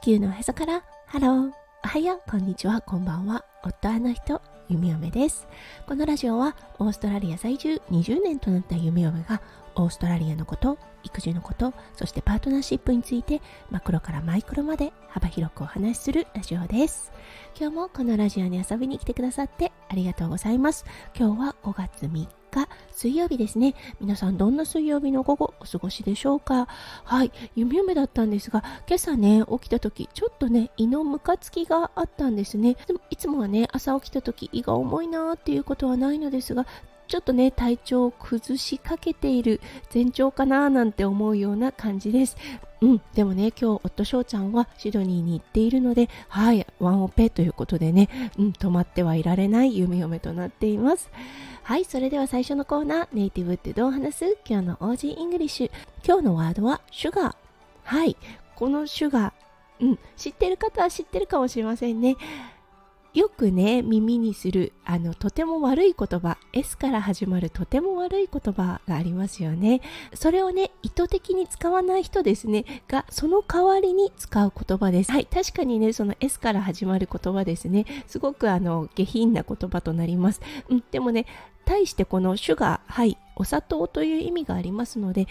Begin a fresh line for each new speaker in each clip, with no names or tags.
地球のへそから。ハロー。おはよう。こんにちは。こんばんは。夫あの人。弓嫁です。このラジオはオーストラリア在住。20年となった弓嫁がオーストラリアのこと育児のことそしてパートナーシップについてマクロからマイクロまで幅広くお話しするラジオです。今日もこのラジオに遊びに来てくださってありがとうございます。今日は5月3日。水曜日ですね。皆さんどんな水曜日の午後お過ごしでしょうか？はい。夢夢だったんですが今朝ね起きた時ちょっとね胃のムカつきがあったんですね。いつもはね朝起きた時胃が重いなーっていうことはないのですがちょっとね、体調を崩しかけている前兆かななんて思うような感じです。うん、でもね、今日、夫翔ちゃんはシドニーに行っているので、はい、ワンオペということでね、うん、止まってはいられない夢嫁となっています。はい、それでは最初のコーナー、ネイティブってどう話す？今日の Aussie English。今日のワードは、シュガー。はい、このシュガー、うん、知ってる方は知ってるかもしれませんね。よくね耳にするあのとても悪い言葉 S から始まるとても悪い言葉がありますよね。それをね意図的に使わない人ですねがその代わりに使う言葉です。はい確かにねその S から始まる言葉ですね。すごくあの下品な言葉となります、うん、でもね対してこのシュガーはいお砂糖という意味がありますので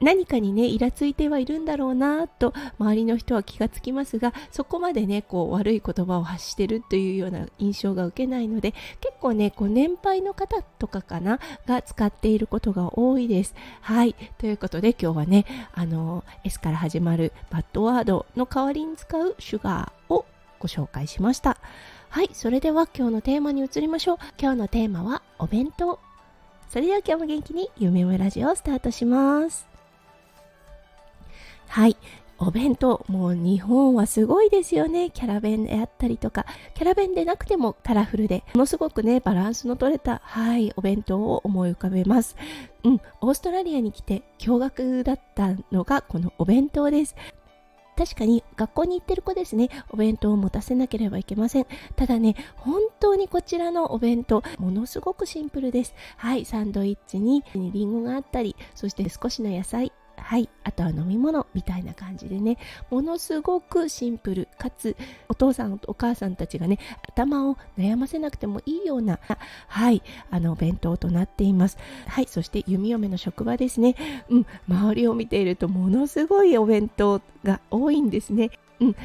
何かにねイラついてはいるんだろうなと周りの人は気がつきますがそこまでねこう悪い言葉を発してるというような印象が受けないので結構ねこう年配の方とかかなが使っていることが多いです。はいということで今日はねあの S から始まるバッドワードの代わりに使うシュガーをご紹介しました。はい、それでは今日のテーマに移りましょう。今日のテーマはお弁当。それでは今日も元気に夢夢ラジオをスタートします。はい。お弁当、もう日本はすごいですよね。キャラ弁であったりとか、キャラ弁でなくてもカラフルで、ものすごくね、バランスの取れた、はい、お弁当を思い浮かべます。うん、オーストラリアに来て驚愕だったのがこのお弁当です。確かに学校に行ってる子ですね、お弁当を持たせなければいけません。ただね、本当にこちらのお弁当、ものすごくシンプルです。はい、サンドイッチにリンゴがあったり、そして少しの野菜、はい。あとは飲み物みたいな感じでね。ものすごくシンプルかつお父さんとお母さんたちがね頭を悩ませなくてもいいようなはいあのお弁当となっています。はいそして弓嫁の職場ですね。うん周りを見ているとものすごいお弁当が多いんですね。うん。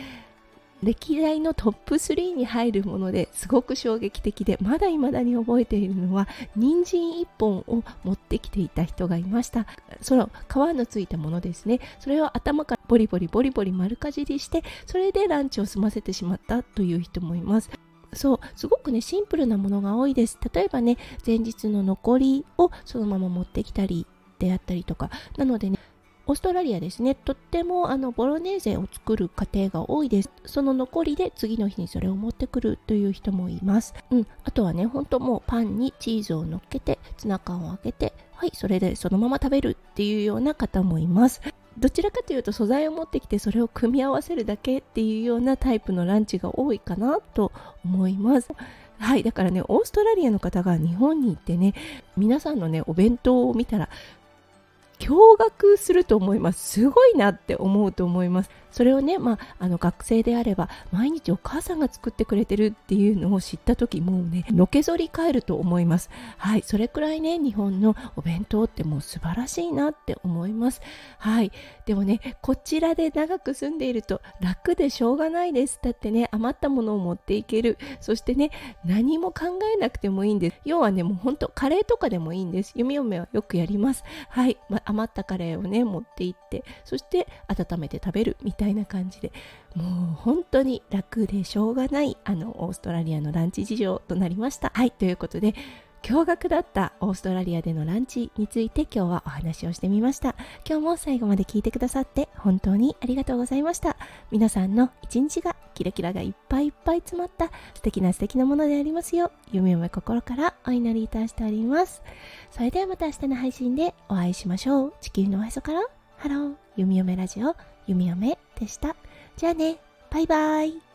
歴代のトップ3に入るものですごく衝撃的でまだ未だに覚えているのは人参1本を持ってきていた人がいました。その皮のついたものですね。それを頭からボリボリボリボリ丸かじりしてそれでランチを済ませてしまったという人もいます。そうすごくねシンプルなものが多いです。例えばね前日の残りをそのまま持ってきたりであったりとか。なのでねオーストラリアですね、とってもあのボロネーゼを作る家庭が多いです。その残りで次の日にそれを持ってくるという人もいます。うん、あとはね、ほんともうパンにチーズを乗っけて、ツナ缶を開けて、はい、それでそのまま食べるっていうような方もいます。どちらかというと素材を持ってきてそれを組み合わせるだけっていうようなタイプのランチが多いかなと思います。はい、だからね、オーストラリアの方が日本に行ってね、皆さんのね、お弁当を見たら、驚愕すると思います。すごいなって思うと思います。それをね、まあ、あの学生であれば毎日お母さんが作ってくれてるっていうのを知った時もうねのけぞり返ると思います。はいそれくらいね日本のお弁当ってもう素晴らしいなって思います。はいでもねこちらで長く住んでいると楽でしょうがないです。だってね余ったものを持っていける。そしてね何も考えなくてもいいんです。要はねもうほんとカレーとかでもいいんです。弓嫁はよくやります。はい、ま余ったカレーをね持って行ってそして温めて食べるみたいな。たいな感じでもう本当に楽でしょうがないあのオーストラリアのランチ事情となりました。はいということで驚愕だったオーストラリアでのランチについて今日はお話をしてみました。今日も最後まで聞いてくださって本当にありがとうございました。皆さんの一日がキラキラがいっぱいいっぱい詰まった素敵な素敵なものでありますよう夢夢心からお祈りいたしております。それではまた明日の配信でお会いしましょう。地球のおへそから。ハロー。弓嫁ラジオ。弓嫁でした。じゃあね、バイバイ。